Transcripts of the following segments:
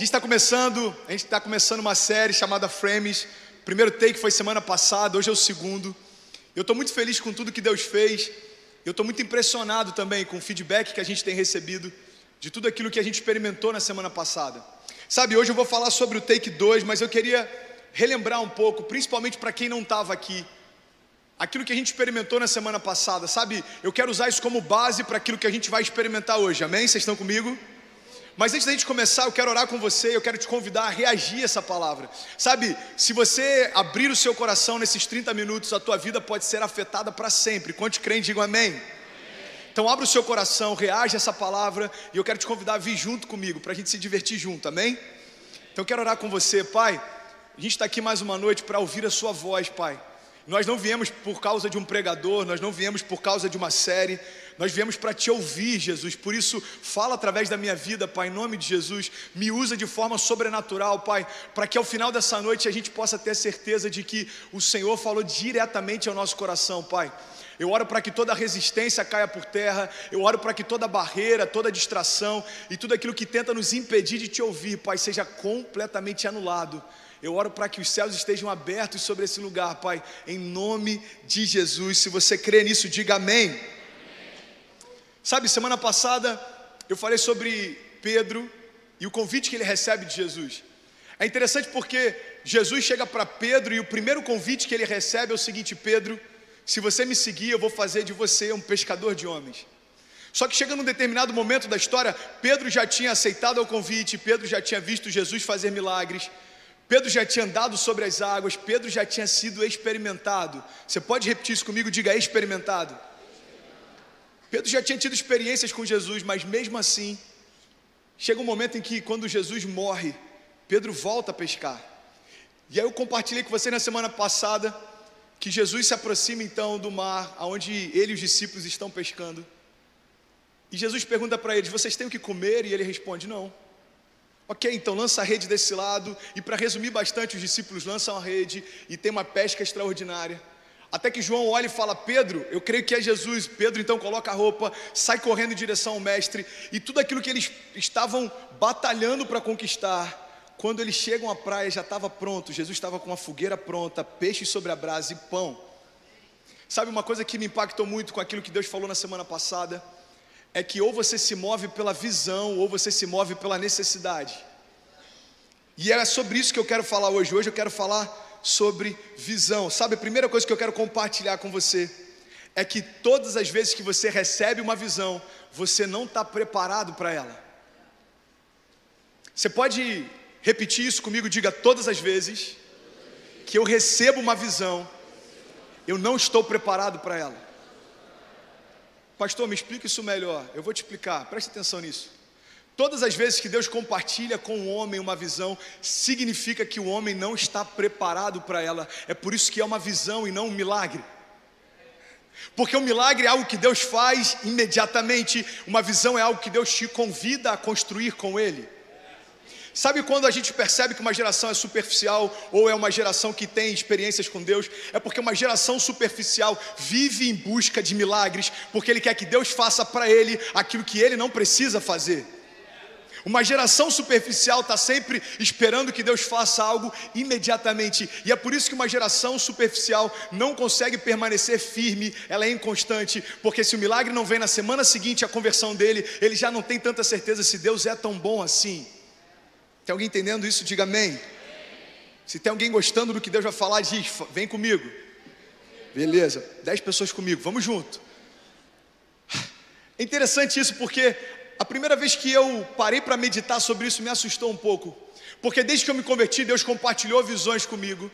gente está começando, a gente está começando uma série chamada Frames. O primeiro take foi semana passada, hoje é o segundo. Eu estou muito feliz com tudo que Deus fez. Eu estou muito impressionado também com o feedback que a gente tem recebido de tudo aquilo que a gente experimentou na semana passada. Sabe, hoje eu vou falar sobre o take 2, mas eu queria relembrar um pouco, principalmente para quem não estava aqui, aquilo que a gente experimentou na semana passada. Sabe, eu quero usar isso como base para aquilo que a gente vai experimentar hoje. Amém? Vocês estão comigo? Mas antes da gente começar, eu quero orar com você, eu quero te convidar a reagir a essa palavra. Sabe, se você abrir o seu coração nesses 30 minutos, a tua vida pode ser afetada para sempre. Quantos creem, digam amém. Então abra o seu coração, reage a essa palavra e eu quero te convidar a vir junto comigo, para a gente se divertir junto, amém? Então eu quero orar com você, Pai. A gente está aqui mais uma noite para ouvir a Sua voz, Pai. Nós não viemos por causa de um pregador, nós não viemos por causa de uma série, nós viemos para te ouvir, Jesus. Por isso, fala através da minha vida, Pai, em nome de Jesus. Me usa de forma sobrenatural, Pai, para que ao final dessa noite a gente possa ter certeza de que o Senhor falou diretamente ao nosso coração, Pai. Eu oro para que toda resistência caia por terra. Eu oro para que toda barreira, toda distração e tudo aquilo que tenta nos impedir de te ouvir, Pai, seja completamente anulado. Eu oro para que os céus estejam abertos sobre esse lugar, Pai, em nome de Jesus. Se você crê nisso, diga amém. Sabe, semana passada eu falei sobre Pedro e o convite que ele recebe de Jesus. É interessante porque Jesus chega para Pedro e o primeiro convite que ele recebe é o seguinte: Pedro, se você me seguir, eu vou fazer de você um pescador de homens. Só que chega num determinado momento da história, Pedro já tinha aceitado o convite, Pedro já tinha visto Jesus fazer milagres, Pedro já tinha andado sobre as águas, Pedro já tinha sido experimentado. Você pode repetir isso comigo? Diga experimentado. Pedro já tinha tido experiências com Jesus, mas mesmo assim, chega um momento em que, quando Jesus morre, Pedro volta a pescar. E aí eu compartilhei com você na semana passada que Jesus se aproxima então do mar, aonde ele e os discípulos estão pescando. E Jesus pergunta para eles: Vocês têm o que comer? E ele responde: Não. Ok, então lança a rede desse lado. E para resumir bastante, os discípulos lançam a rede e tem uma pesca extraordinária. Até que João olha e fala: Pedro, eu creio que é Jesus. Pedro então coloca a roupa, sai correndo em direção ao Mestre, e tudo aquilo que eles estavam batalhando para conquistar, quando eles chegam à praia já estava pronto. Jesus estava com uma fogueira pronta, peixe sobre a brasa e pão. Sabe uma coisa que me impactou muito com aquilo que Deus falou na semana passada? É que ou você se move pela visão, ou você se move pela necessidade. E é sobre isso que eu quero falar hoje. Hoje eu quero falar sobre visão. Sabe, a primeira coisa que eu quero compartilhar com você é que todas as vezes que você recebe uma visão, você não está preparado para ela. Você pode repetir isso comigo? Diga todas as vezes que eu recebo uma visão, eu não estou preparado para ela. Pastor, me explica isso melhor. Eu vou te explicar, preste atenção nisso. Todas as vezes que Deus compartilha com o homem uma visão, significa que o homem não está preparado para ela. É por isso que é uma visão e não um milagre. Porque o milagre é algo que Deus faz imediatamente, uma visão é algo que Deus te convida a construir com Ele. Sabe quando a gente percebe que uma geração é superficial ou é uma geração que tem experiências com Deus? É porque uma geração superficial vive em busca de milagres, porque ele quer que Deus faça para ele aquilo que ele não precisa fazer. Uma geração superficial está sempre esperando que Deus faça algo imediatamente, e é por isso que uma geração superficial não consegue permanecer firme, ela é inconstante, porque se o milagre não vem na semana seguinte, a conversão dele, ele já não tem tanta certeza se Deus é tão bom assim. Tem alguém entendendo isso? Diga amém. Se tem alguém gostando do que Deus vai falar, diz: vem comigo. Beleza, dez pessoas comigo, vamos junto. É interessante isso porque a primeira vez que eu parei para meditar sobre isso me assustou um pouco, porque desde que eu me converti, Deus compartilhou visões comigo.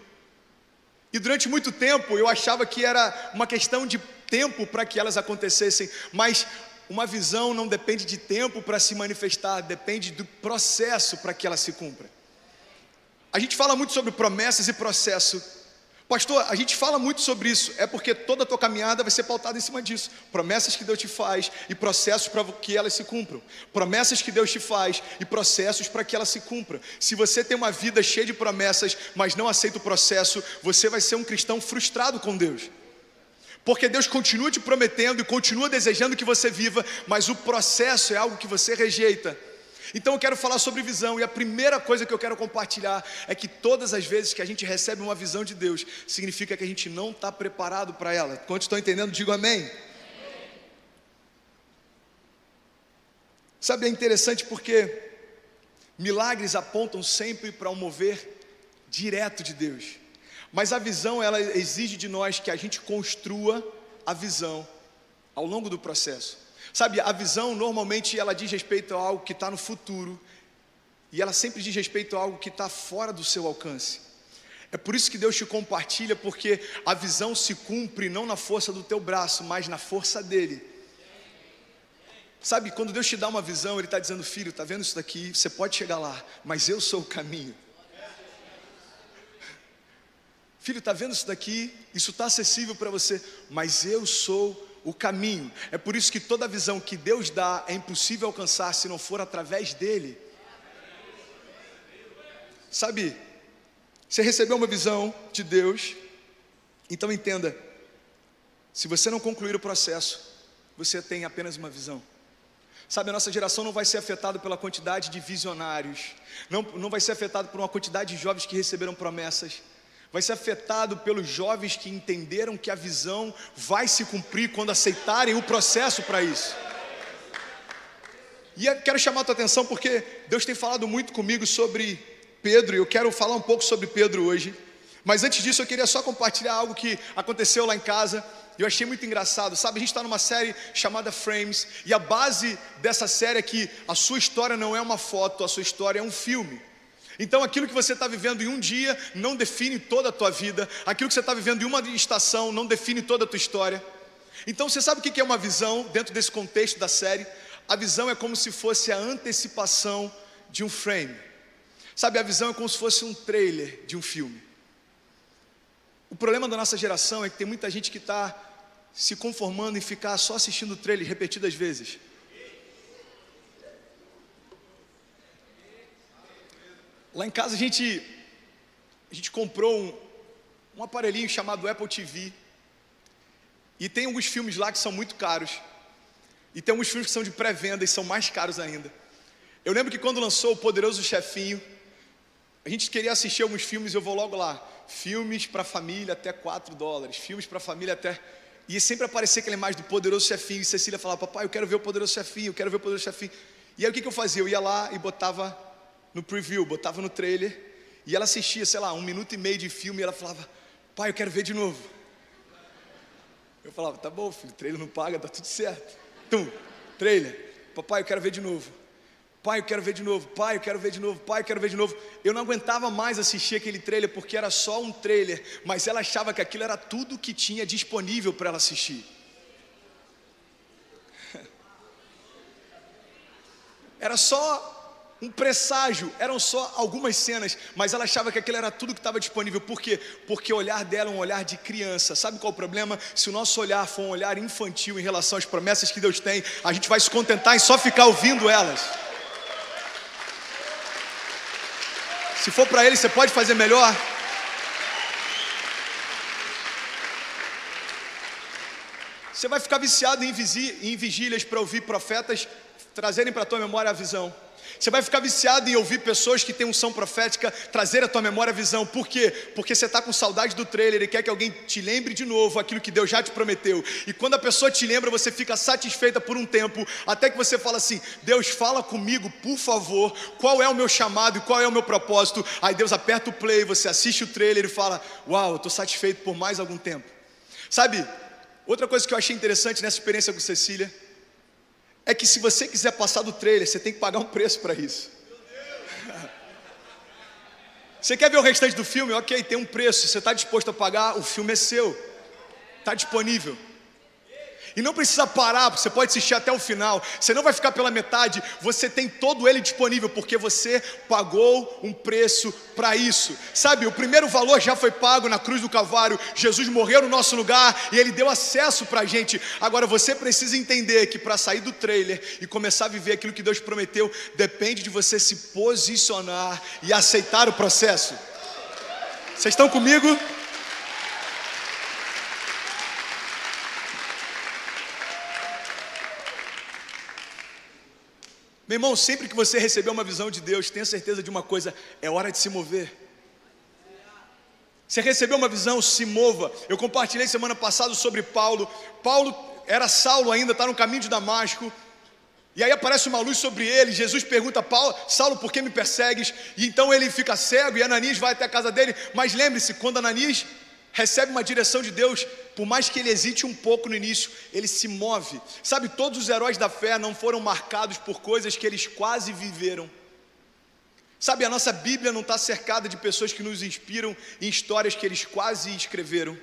E durante muito tempo eu achava que era uma questão de tempo para que elas acontecessem, mas uma visão não depende de tempo para se manifestar, depende do processo para que ela se cumpra. A gente fala muito sobre promessas e processo, Pastor, a gente fala muito sobre isso, é porque toda a tua caminhada vai ser pautada em cima disso. Promessas que Deus te faz e processos para que elas se cumpram. Promessas que Deus te faz e processos para que elas se cumpram. Se você tem uma vida cheia de promessas, mas não aceita o processo, você vai ser um cristão frustrado com Deus. Porque Deus continua te prometendo e continua desejando que você viva, mas o processo é algo que você rejeita. Então eu quero falar sobre visão, e a primeira coisa que eu quero compartilhar é que todas as vezes que a gente recebe uma visão de Deus, significa que a gente não está preparado para ela. Quantos estão entendendo? Digo amém. Sabe, é interessante porque milagres apontam sempre para um mover direto de Deus. Mas a visão, ela exige de nós que a gente construa a visão ao longo do processo. Sabe, a visão normalmente ela diz respeito a algo que está no futuro e ela sempre diz respeito a algo que está fora do seu alcance. É por isso que Deus te compartilha, porque a visão se cumpre não na força do teu braço, mas na força dele. Sabe, quando Deus te dá uma visão, Ele está dizendo, filho, está vendo isso daqui? Você pode chegar lá, mas eu sou o caminho. Filho, está vendo isso daqui? Isso está acessível para você, mas eu sou o caminho. É por isso que toda visão que Deus dá é impossível alcançar se não for através dele. Sabe, você recebeu uma visão de Deus, então entenda: se você não concluir o processo, você tem apenas uma visão. Sabe, a nossa geração não vai ser afetada pela quantidade de visionários, não, não vai ser afetada por uma quantidade de jovens que receberam promessas vai ser afetado pelos jovens que entenderam que a visão vai se cumprir quando aceitarem o processo para isso. E quero chamar a tua atenção porque Deus tem falado muito comigo sobre Pedro e eu quero falar um pouco sobre Pedro hoje. Mas antes disso, eu queria só compartilhar algo que aconteceu lá em casa. Eu achei muito engraçado, sabe? A gente está numa série chamada Frames, e a base dessa série é que a sua história não é uma foto, a sua história é um filme. Então, aquilo que você está vivendo em um dia não define toda a tua vida, aquilo que você está vivendo em uma estação não define toda a tua história. Então, você sabe o que é uma visão dentro desse contexto da série? A visão é como se fosse a antecipação de um frame. Sabe, a visão é como se fosse um trailer de um filme. O problema da nossa geração é que tem muita gente que está se conformando em ficar só assistindo o trailer repetidas vezes. Lá em casa a gente, a gente comprou um, um aparelhinho chamado Apple TV. E tem alguns filmes lá que são muito caros. E tem alguns filmes que são de pré-venda e são mais caros ainda. Eu lembro que quando lançou O Poderoso Chefinho, a gente queria assistir alguns filmes eu vou logo lá. Filmes para família até 4 dólares. Filmes para família até. E sempre aparecia aquela imagem do Poderoso Chefinho. E Cecília falava: Papai, eu quero ver o Poderoso Chefinho, eu quero ver o Poderoso Chefinho. E aí o que, que eu fazia? Eu ia lá e botava no preview, botava no trailer, e ela assistia, sei lá, um minuto e meio de filme, e ela falava, pai, eu quero ver de novo. Eu falava, tá bom, filho, trailer não paga, tá tudo certo. Tum, trailer, papai, eu quero ver de novo. Pai, eu quero ver de novo. Pai, eu quero ver de novo. Pai, eu quero ver de novo. Eu não aguentava mais assistir aquele trailer porque era só um trailer, mas ela achava que aquilo era tudo que tinha disponível para ela assistir. Era só um presságio, eram só algumas cenas, mas ela achava que aquilo era tudo que estava disponível. Por quê? Porque o olhar dela é um olhar de criança. Sabe qual é o problema? Se o nosso olhar for um olhar infantil em relação às promessas que Deus tem, a gente vai se contentar em só ficar ouvindo elas. Se for para ele, você pode fazer melhor. Você vai ficar viciado em, vigílias para ouvir profetas trazerem para a tua memória a visão. Você vai ficar viciado em ouvir pessoas que têm unção profética trazer à tua memória a visão. Por quê? Porque você está com saudade do trailer e quer que alguém te lembre de novo aquilo que Deus já te prometeu. E quando a pessoa te lembra, você fica satisfeita por um tempo, até que você fala assim: Deus, fala comigo, por favor, qual é o meu chamado e qual é o meu propósito. Aí Deus aperta o play, você assiste o trailer e fala: Uau, eu estou satisfeito por mais algum tempo. Sabe, outra coisa que eu achei interessante nessa experiência com Cecília é que se você quiser passar do trailer, você tem que pagar um preço para isso. Você quer ver o restante do filme? Ok, tem um preço. Você está disposto a pagar, o filme é seu. Está disponível. E não precisa parar, você pode assistir até o final. Você não vai ficar pela metade, você tem todo ele disponível, porque você pagou um preço para isso. Sabe, o primeiro valor já foi pago na cruz do Calvário. Jesus morreu no nosso lugar e ele deu acesso para a gente. Agora você precisa entender que para sair do trailer e começar a viver aquilo que Deus prometeu, depende de você se posicionar e aceitar o processo. Vocês estão comigo? Meu irmão, sempre que você receber uma visão de Deus, tenha certeza de uma coisa: é hora de se mover. Você recebeu uma visão, se mova. Eu compartilhei semana passada sobre Paulo. Paulo era Saulo ainda, está no caminho de Damasco. E aí aparece uma luz sobre ele. Jesus pergunta a Paulo, Saulo, por que me persegues? E então ele fica cego e Ananias vai até a casa dele. Mas lembre-se, quando Ananias recebe uma direção de Deus, por mais que ele hesite um pouco no início, ele se move. Sabe, todos os heróis da fé não foram marcados por coisas que eles quase viveram. Sabe, a nossa Bíblia não está cercada de pessoas que nos inspiram em histórias que eles quase escreveram.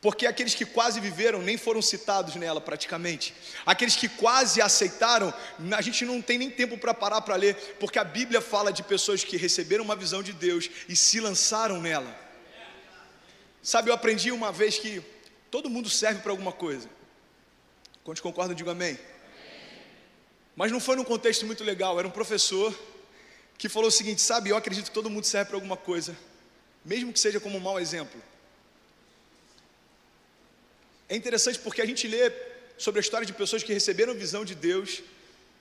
Porque aqueles que quase viveram nem foram citados nela praticamente. Aqueles que quase aceitaram, a gente não tem nem tempo para parar para ler, porque a Bíblia fala de pessoas que receberam uma visão de Deus e se lançaram nela. Sabe, eu aprendi uma vez que todo mundo serve para alguma coisa. Quando concordam, digo amém. Mas não foi num contexto muito legal, era um professor que falou o seguinte: sabe, eu acredito que todo mundo serve para alguma coisa, mesmo que seja como um mau exemplo. É interessante porque a gente lê sobre a história de pessoas que receberam visão de Deus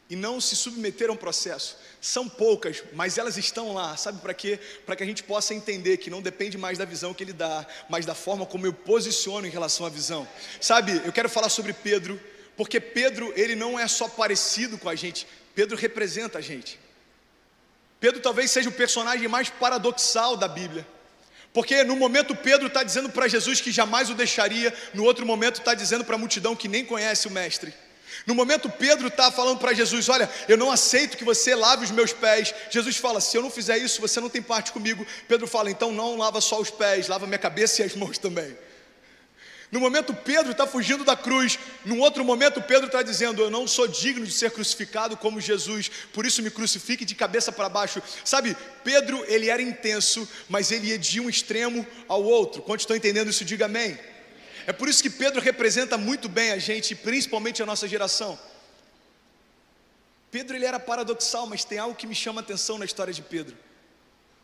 e não se submeteram ao processo. São poucas, mas elas estão lá. Sabe para quê? Para que a gente possa entender que não depende mais da visão que ele dá, mas da forma como eu posiciono em relação à visão. Sabe, eu quero falar sobre Pedro, porque Pedro, ele não é só parecido com a gente, Pedro representa a gente. Pedro talvez seja o personagem mais paradoxal da Bíblia. Porque no momento Pedro está dizendo para Jesus que jamais o deixaria, no outro momento está dizendo para a multidão que nem conhece o Mestre. No momento Pedro está falando para Jesus: Olha, eu não aceito que você lave os meus pés. Jesus fala: Se eu não fizer isso, você não tem parte comigo. Pedro fala: Então não lava só os pés, lava minha cabeça e as mãos também. No momento Pedro está fugindo da cruz, no outro momento Pedro está dizendo: Eu não sou digno de ser crucificado como Jesus, por isso me crucifique de cabeça para baixo. Sabe, Pedro ele era intenso, mas ele ia de um extremo ao outro. Quando estão entendendo isso, diga amém. É por isso que Pedro representa muito bem a gente, principalmente a nossa geração. Pedro ele era paradoxal, mas tem algo que me chama a atenção na história de Pedro.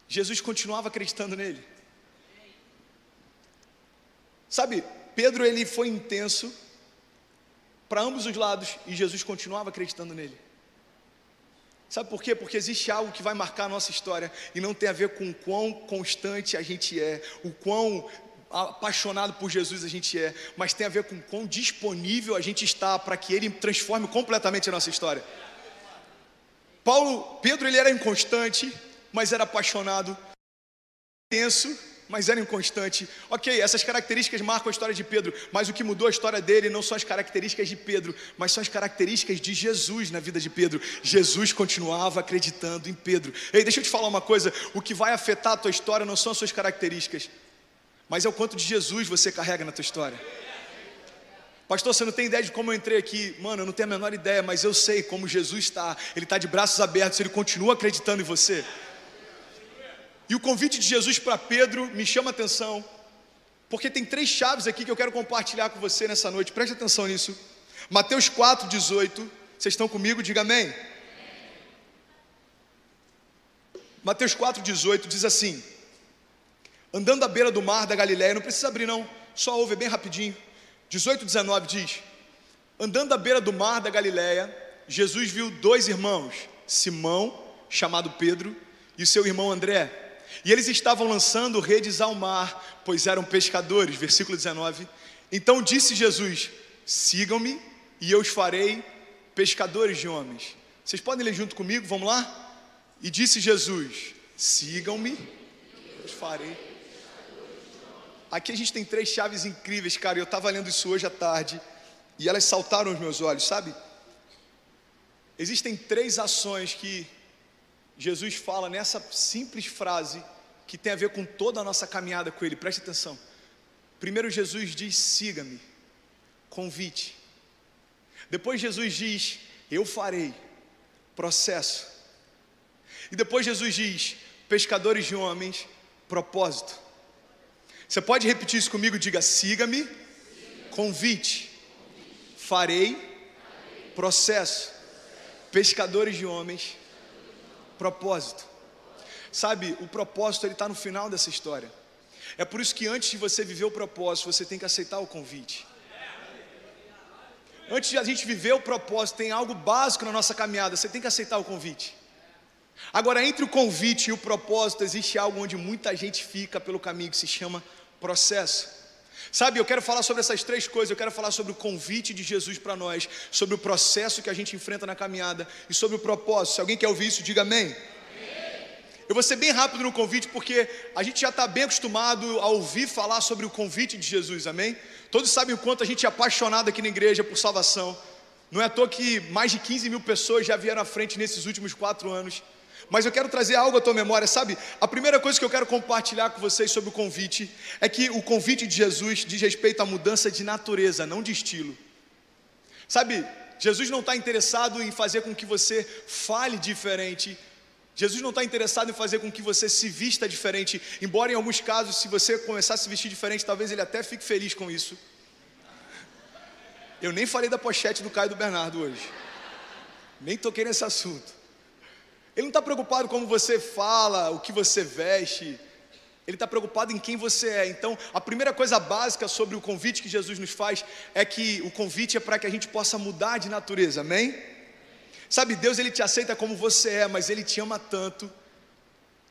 Jesus continuava acreditando nele. Sabe, Pedro ele foi intenso para ambos os lados e Jesus continuava acreditando nele. Sabe por quê? Porque existe algo que vai marcar a nossa história e não tem a ver com o quão constante a gente é, o quão apaixonado por Jesus a gente é, mas tem a ver com quão disponível a gente está para que ele transforme completamente a nossa história. Paulo, Pedro ele era inconstante, mas era apaixonado, intenso mas era inconstante. Ok, essas características marcam a história de Pedro, mas o que mudou a história dele não são as características de Pedro, mas são as características de Jesus na vida de Pedro. Jesus continuava acreditando em Pedro. Ei, deixa eu te falar uma coisa: o que vai afetar a tua história não são as suas características, mas é o quanto de Jesus você carrega na tua história. Pastor, você não tem ideia de como eu entrei aqui? Mano, eu não tenho a menor ideia, mas eu sei como Jesus está. Ele está de braços abertos, ele continua acreditando em você. E o convite de Jesus para Pedro me chama a atenção, porque tem três chaves aqui que eu quero compartilhar com você nessa noite, preste atenção nisso. Mateus 4, 18, vocês estão comigo? Diga amém. Mateus 4, 18 diz assim: Andando à beira do mar da Galiléia, não precisa abrir não, só ouve bem rapidinho. 18, 19 diz: Andando à beira do mar da Galiléia, Jesus viu dois irmãos, Simão, chamado Pedro, e seu irmão André e eles estavam lançando redes ao mar, pois eram pescadores. Versículo 19. Então disse Jesus: Sigam-me e eu os farei pescadores de homens. Vocês podem ler junto comigo? Vamos lá? E disse Jesus: Sigam-me, eu os farei. Aqui a gente tem três chaves incríveis, cara. Eu estava lendo isso hoje à tarde e elas saltaram os meus olhos, sabe? Existem três ações que Jesus fala nessa simples frase que tem a ver com toda a nossa caminhada com Ele, preste atenção. Primeiro, Jesus diz: siga-me, convite. Depois, Jesus diz: eu farei, processo. E depois, Jesus diz: pescadores de homens, propósito. Você pode repetir isso comigo? Diga: siga-me, convite, farei, processo, pescadores de homens, propósito. Sabe, o propósito ele está no final dessa história. É por isso que antes de você viver o propósito, você tem que aceitar o convite. Antes de a gente viver o propósito, tem algo básico na nossa caminhada, você tem que aceitar o convite. Agora, entre o convite e o propósito, existe algo onde muita gente fica pelo caminho que se chama processo. Sabe, eu quero falar sobre essas três coisas. Eu quero falar sobre o convite de Jesus para nós, sobre o processo que a gente enfrenta na caminhada e sobre o propósito. Se alguém quer ouvir isso, diga amém. Eu vou ser bem rápido no convite, porque a gente já está bem acostumado a ouvir falar sobre o convite de Jesus, amém? Todos sabem o quanto a gente é apaixonado aqui na igreja por salvação. Não é à toa que mais de 15 mil pessoas já vieram à frente nesses últimos quatro anos. Mas eu quero trazer algo à tua memória, sabe? A primeira coisa que eu quero compartilhar com vocês sobre o convite é que o convite de Jesus diz respeito à mudança de natureza, não de estilo. Sabe, Jesus não está interessado em fazer com que você fale diferente, Jesus não está interessado em fazer com que você se vista diferente, embora em alguns casos, se você começar a se vestir diferente, talvez ele até fique feliz com isso. Eu nem falei da pochete do Caio do Bernardo hoje, nem toquei nesse assunto. Ele não está preocupado como você fala, o que você veste, ele está preocupado em quem você é. Então, a primeira coisa básica sobre o convite que Jesus nos faz é que o convite é para que a gente possa mudar de natureza, amém? Sabe, Deus ele te aceita como você é, mas ele te ama tanto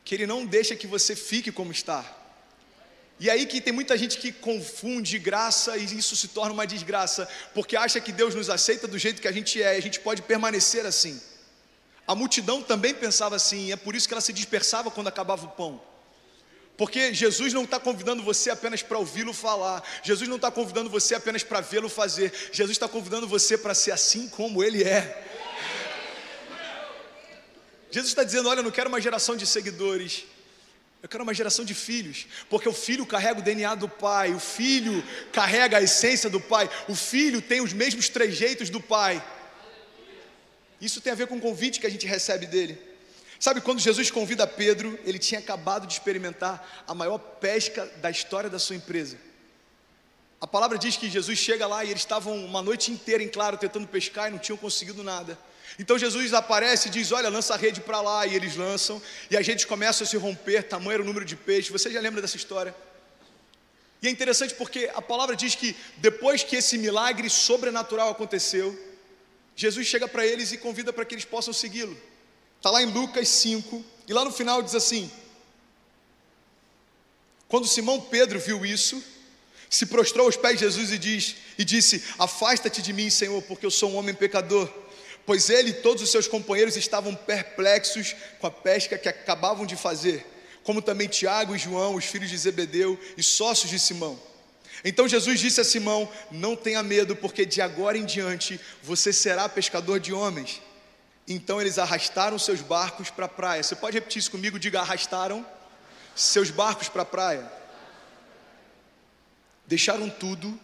que ele não deixa que você fique como está. E aí que tem muita gente que confunde graça e isso se torna uma desgraça, porque acha que Deus nos aceita do jeito que a gente é, e a gente pode permanecer assim. A multidão também pensava assim, é por isso que ela se dispersava quando acabava o pão. Porque Jesus não está convidando você apenas para ouvi-lo falar, Jesus não está convidando você apenas para vê-lo fazer, Jesus está convidando você para ser assim como Ele é. Jesus está dizendo: Olha, eu não quero uma geração de seguidores, eu quero uma geração de filhos, porque o filho carrega o DNA do pai, o filho carrega a essência do pai, o filho tem os mesmos trejeitos do pai. Isso tem a ver com o convite que a gente recebe dele. Sabe, quando Jesus convida Pedro, ele tinha acabado de experimentar a maior pesca da história da sua empresa. A palavra diz que Jesus chega lá e eles estavam uma noite inteira em claro tentando pescar e não tinham conseguido nada. Então Jesus aparece e diz: Olha, lança a rede para lá. E eles lançam, e as redes começam a se romper, tamanho era o número de peixes. Você já lembra dessa história? E é interessante porque a palavra diz que depois que esse milagre sobrenatural aconteceu, Jesus chega para eles e convida para que eles possam segui-lo. Está lá em Lucas 5, e lá no final diz assim: Quando Simão Pedro viu isso, se prostrou aos pés de Jesus e, diz, e disse: Afasta-te de mim, Senhor, porque eu sou um homem pecador pois ele e todos os seus companheiros estavam perplexos com a pesca que acabavam de fazer, como também Tiago e João, os filhos de Zebedeu e sócios de Simão. Então Jesus disse a Simão: Não tenha medo, porque de agora em diante você será pescador de homens. Então eles arrastaram seus barcos para a praia. Você pode repetir isso comigo? Diga: arrastaram seus barcos para a praia. Deixaram tudo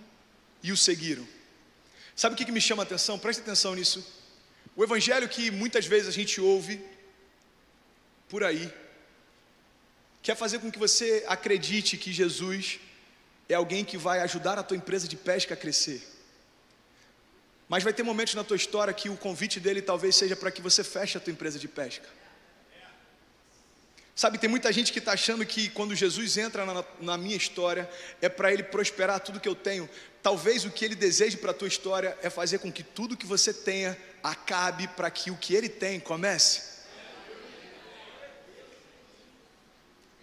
e o seguiram. Sabe o que, me chama a atenção? Preste atenção nisso. O evangelho que muitas vezes a gente ouve por aí quer fazer com que você acredite que Jesus é alguém que vai ajudar a tua empresa de pesca a crescer. Mas vai ter momentos na tua história que o convite dele talvez seja para que você feche a tua empresa de pesca. Sabe, tem muita gente que está achando que quando Jesus entra na, na minha história é para ele prosperar tudo que eu tenho. Talvez o que ele deseje para a tua história é fazer com que tudo que você tenha acabe para que o que ele tem comece.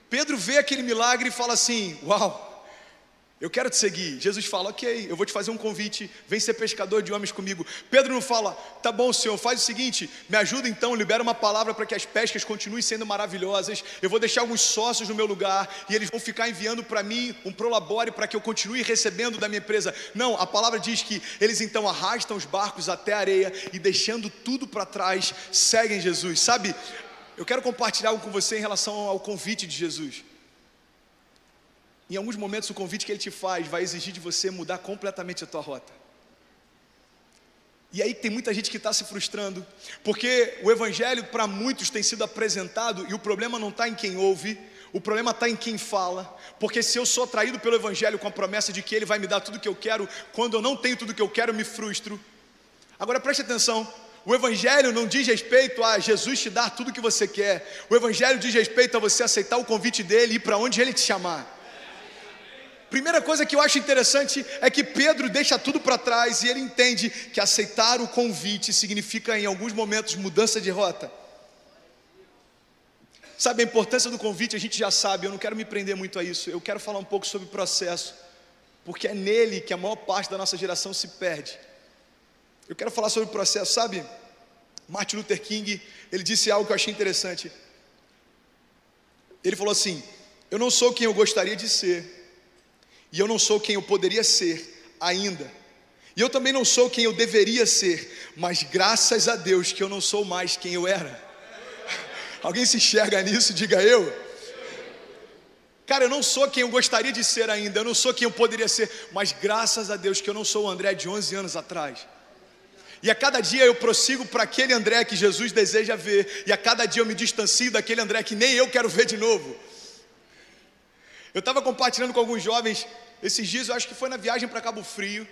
Pedro vê aquele milagre e fala assim: Uau, eu quero te seguir. Jesus fala: Ok, eu vou te fazer um convite. Vem ser pescador de homens comigo. Pedro não fala: Tá bom, Senhor, faz o seguinte. Me ajuda então, libera uma palavra para que as pescas continuem sendo maravilhosas. Eu vou deixar alguns sócios no meu lugar e eles vão ficar enviando para mim um prolabore para que eu continue recebendo da minha empresa. Não, a palavra diz que eles então arrastam os barcos até a areia e deixando tudo para trás, seguem Jesus. Sabe, eu quero compartilhar algo com você em relação ao convite de Jesus. Em alguns momentos, o convite que ele te faz vai exigir de você mudar completamente a tua rota. E aí tem muita gente que está se frustrando, porque o Evangelho para muitos tem sido apresentado e o problema não está em quem ouve, o problema está em quem fala. Porque se eu sou atraído pelo Evangelho com a promessa de que Ele vai me dar tudo o que eu quero, quando eu não tenho tudo o que eu quero, eu me frustro. Agora preste atenção: o Evangelho não diz respeito a Jesus te dar tudo o que você quer, o Evangelho diz respeito a você aceitar o convite dele e ir para onde Ele te chamar. Primeira coisa que eu acho interessante é que Pedro deixa tudo para trás e ele entende que aceitar o convite significa, em alguns momentos, mudança de rota. Sabe a importância do convite? A gente já sabe, eu não quero me prender muito a isso. Eu quero falar um pouco sobre o processo, porque é nele que a maior parte da nossa geração se perde. Eu quero falar sobre o processo, sabe? Martin Luther King, ele disse algo que eu achei interessante. Ele falou assim: Eu não sou quem eu gostaria de ser, e eu não sou quem eu poderia ser ainda. E eu também não sou quem eu deveria ser, mas graças a Deus que eu não sou mais quem eu era. Alguém se enxerga nisso? Diga eu. Cara, eu não sou quem eu gostaria de ser ainda, eu não sou quem eu poderia ser, mas graças a Deus que eu não sou o André de 11 anos atrás. E a cada dia eu prossigo para aquele André que Jesus deseja ver, e a cada dia eu me distancio daquele André que nem eu quero ver de novo. Eu estava compartilhando com alguns jovens esses dias, eu acho que foi na viagem para Cabo Frio.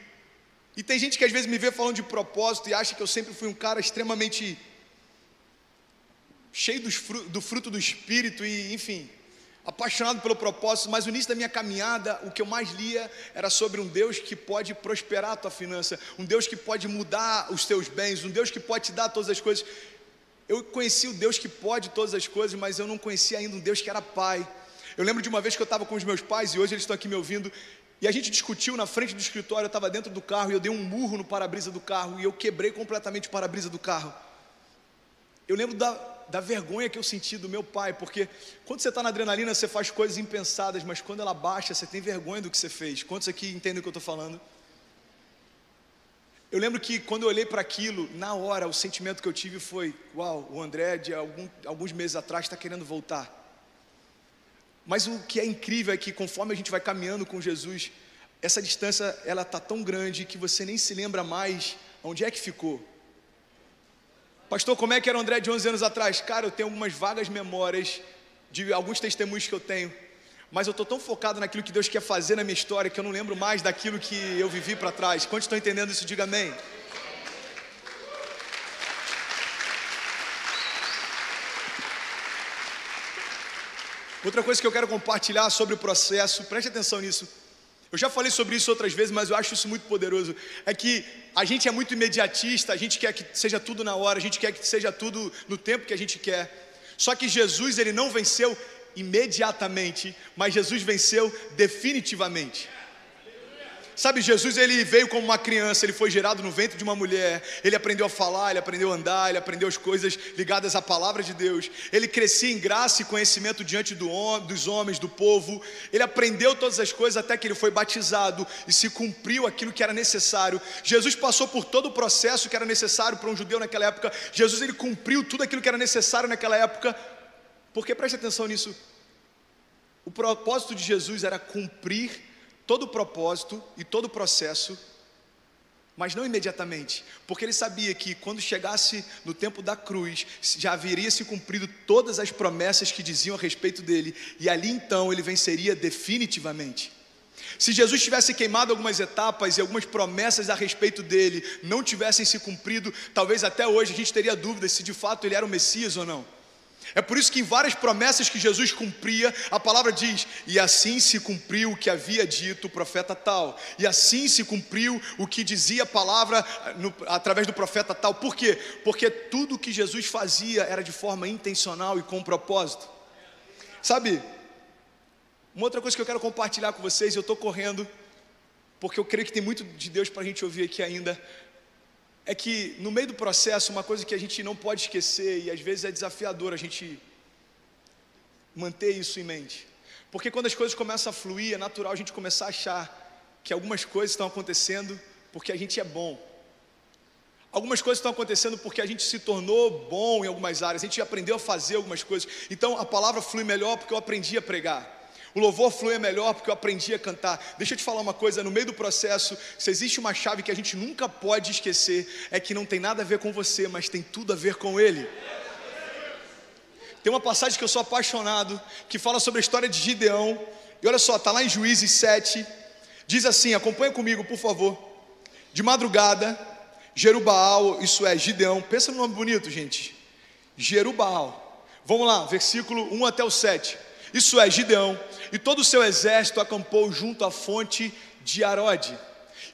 E tem gente que às vezes me vê falando de propósito e acha que eu sempre fui um cara extremamente cheio do fruto do espírito e, enfim, apaixonado pelo propósito, mas no início da minha caminhada, o que eu mais lia era sobre um Deus que pode prosperar a tua finança, um Deus que pode mudar os teus bens, um Deus que pode te dar todas as coisas. Eu conheci o Deus que pode todas as coisas, mas eu não conhecia ainda um Deus que era Pai. Eu lembro de uma vez que eu estava com os meus pais e hoje eles estão aqui me ouvindo. E a gente discutiu na frente do escritório, eu estava dentro do carro e eu dei um murro no para-brisa do carro e eu quebrei completamente o para-brisa do carro. Eu lembro da, da vergonha que eu senti do meu pai, porque quando você está na adrenalina você faz coisas impensadas, mas quando ela baixa você tem vergonha do que você fez. Quantos aqui entendem o que eu estou falando? Eu lembro que quando eu olhei para aquilo, na hora, o sentimento que eu tive foi: Uau, o André de algum, alguns meses atrás está querendo voltar. Mas o que é incrível é que conforme a gente vai caminhando com Jesus, essa distância ela tá tão grande que você nem se lembra mais onde é que ficou. Pastor, como é que era o André de 11 anos atrás? Cara, eu tenho algumas vagas memórias de alguns testemunhos que eu tenho, mas eu estou tão focado naquilo que Deus quer fazer na minha história que eu não lembro mais daquilo que eu vivi para trás. Quantos estão entendendo isso? Diga amém. Outra coisa que eu quero compartilhar sobre o processo, preste atenção nisso. Eu já falei sobre isso outras vezes, mas eu acho isso muito poderoso. É que a gente é muito imediatista, a gente quer que seja tudo na hora, a gente quer que seja tudo no tempo que a gente quer. Só que Jesus, ele não venceu imediatamente, mas Jesus venceu definitivamente. Sabe, Jesus ele veio como uma criança, ele foi gerado no ventre de uma mulher, ele aprendeu a falar, ele aprendeu a andar, ele aprendeu as coisas ligadas à palavra de Deus, ele crescia em graça e conhecimento diante do, dos homens, do povo, ele aprendeu todas as coisas até que ele foi batizado e se cumpriu aquilo que era necessário. Jesus passou por todo o processo que era necessário para um judeu naquela época, Jesus ele cumpriu tudo aquilo que era necessário naquela época, porque preste atenção nisso, o propósito de Jesus era cumprir todo o propósito e todo o processo, mas não imediatamente, porque ele sabia que quando chegasse no tempo da cruz, já haveria se cumprido todas as promessas que diziam a respeito dele, e ali então ele venceria definitivamente. Se Jesus tivesse queimado algumas etapas e algumas promessas a respeito dele não tivessem se cumprido, talvez até hoje a gente teria dúvidas se de fato ele era o Messias ou não. É por isso que em várias promessas que Jesus cumpria, a palavra diz: e assim se cumpriu o que havia dito o profeta tal, e assim se cumpriu o que dizia a palavra no, através do profeta tal. Por quê? Porque tudo que Jesus fazia era de forma intencional e com propósito. Sabe, uma outra coisa que eu quero compartilhar com vocês, eu estou correndo, porque eu creio que tem muito de Deus para a gente ouvir aqui ainda, é que no meio do processo, uma coisa que a gente não pode esquecer, e às vezes é desafiador a gente manter isso em mente. Porque quando as coisas começam a fluir, é natural a gente começar a achar que algumas coisas estão acontecendo porque a gente é bom. Algumas coisas estão acontecendo porque a gente se tornou bom em algumas áreas, a gente aprendeu a fazer algumas coisas. Então a palavra flui melhor porque eu aprendi a pregar. O louvor flui melhor porque eu aprendi a cantar. Deixa eu te falar uma coisa: no meio do processo, se existe uma chave que a gente nunca pode esquecer, é que não tem nada a ver com você, mas tem tudo a ver com Ele. Tem uma passagem que eu sou apaixonado, que fala sobre a história de Gideão. E olha só, está lá em Juízes 7. Diz assim: acompanha comigo, por favor. De madrugada, Jerubaal, isso é, Gideão. Pensa no nome bonito, gente. Jerubaal. Vamos lá, versículo 1 até o 7. Isso é, Gideão, e todo o seu exército acampou junto à fonte de Arode.